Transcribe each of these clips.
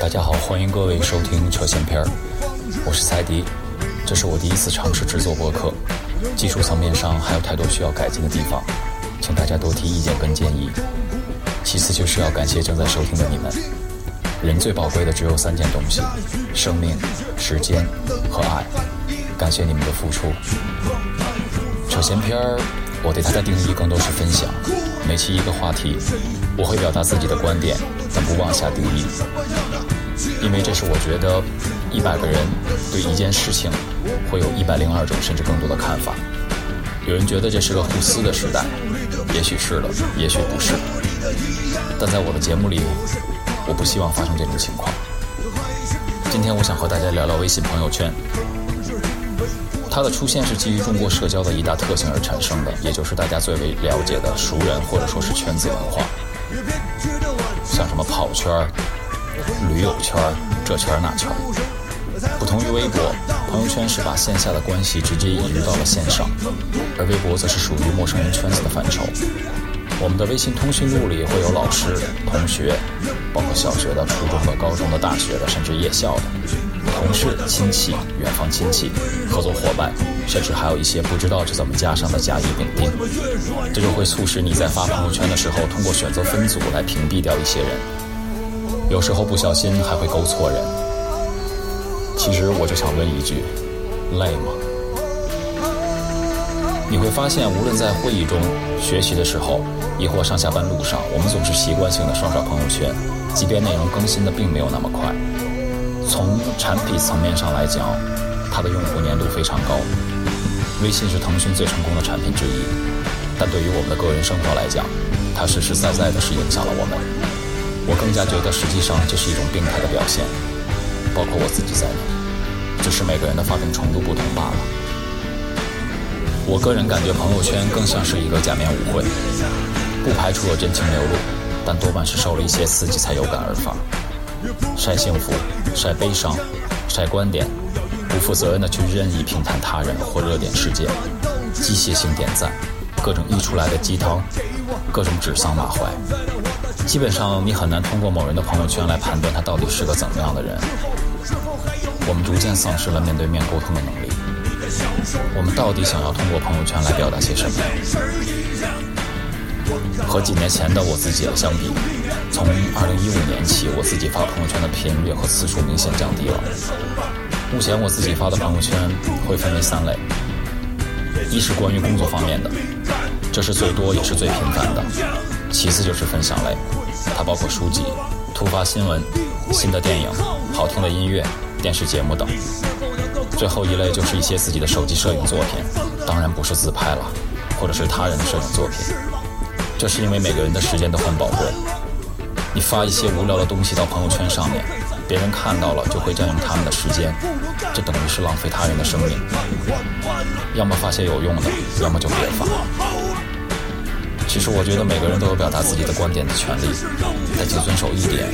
大家好，欢迎各位收听扯闲篇儿，我是赛迪，这是我第一次尝试制作播客，技术层面上还有太多需要改进的地方，请大家多提意见跟建议。其次就是要感谢正在收听的你们，人最宝贵的只有三件东西：生命、时间和爱，感谢你们的付出。扯闲篇儿，我对它的定义更多是分享，每期一个话题，我会表达自己的观点，但不妄下定义。因为这是我觉得，一百个人对一件事情，会有一百零二种甚至更多的看法。有人觉得这是个互撕的时代，也许是的，也许不是。但在我的节目里，我不希望发生这种情况。今天我想和大家聊聊微信朋友圈。它的出现是基于中国社交的一大特性而产生的，也就是大家最为了解的熟人或者说是圈子文化，像什么跑圈。驴友圈这圈那圈不同于微博，朋友圈是把线下的关系直接移入到了线上，而微博则是属于陌生人圈子的范畴。我们的微信通讯录里会有老师、同学，包括小学的、初中的、高中的、大学的，甚至夜校的同事、亲戚、远方亲戚、合作伙伴，甚至还有一些不知道是怎么加上的甲乙丙丁。这就会促使你在发朋友圈的时候，通过选择分组来屏蔽掉一些人。有时候不小心还会勾错人。其实我就想问一句：累吗？你会发现，无论在会议中、学习的时候，亦或上下班路上，我们总是习惯性的刷刷朋友圈，即便内容更新的并没有那么快。从产品层面上来讲，它的用户粘度非常高。微信是腾讯最成功的产品之一，但对于我们的个人生活来讲，它实实在在的是影响了我们。我更加觉得，实际上这是一种病态的表现，包括我自己在内，只是每个人的发病程度不同罢了。我个人感觉，朋友圈更像是一个假面舞会，不排除有真情流露，但多半是受了一些刺激才有感而发。晒幸福，晒悲伤，晒观点，不负责任的去任意评判他人或热点事件，机械性点赞，各种溢出来的鸡汤，各种指桑骂槐。基本上，你很难通过某人的朋友圈来判断他到底是个怎么样的人。我们逐渐丧失了面对面沟通的能力。我们到底想要通过朋友圈来表达些什么？和几年前的我自己相比，从2015年起，我自己发朋友圈的频率和次数明显降低了。目前我自己发的朋友圈会分为三类：一是关于工作方面的，这是最多也是最频繁的。其次就是分享类，它包括书籍、突发新闻、新的电影、好听的音乐、电视节目等。最后一类就是一些自己的手机摄影作品，当然不是自拍了，或者是他人的摄影作品。这是因为每个人的时间都很宝贵，你发一些无聊的东西到朋友圈上面，别人看到了就会占用他们的时间，这等于是浪费他人的生命。要么发些有用的，要么就别发。其实我觉得每个人都有表达自己的观点的权利，但请遵守一点：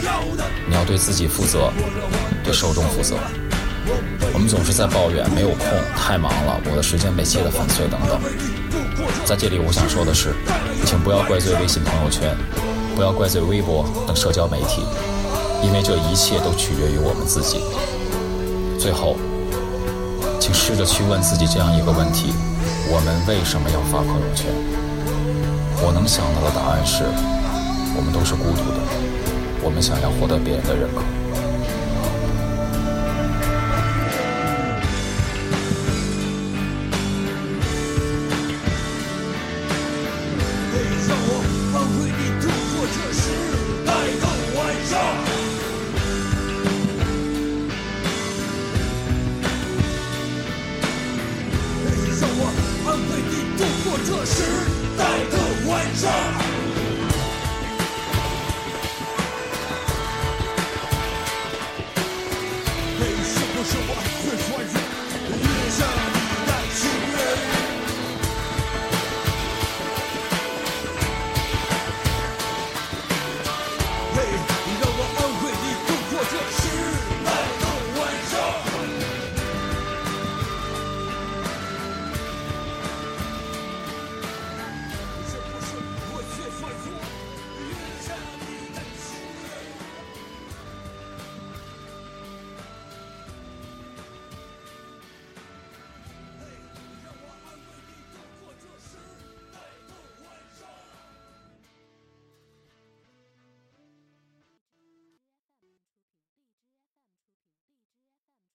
你要对自己负责，对受众负责。我们总是在抱怨没有空、太忙了、我的时间被切得粉碎等等。在这里，我想说的是，请不要怪罪微信朋友圈，不要怪罪微博等社交媒体，因为这一切都取决于我们自己。最后，请试着去问自己这样一个问题：我们为什么要发朋友圈？我能想到的答案是，我们都是孤独的，我们想要获得别人的认可。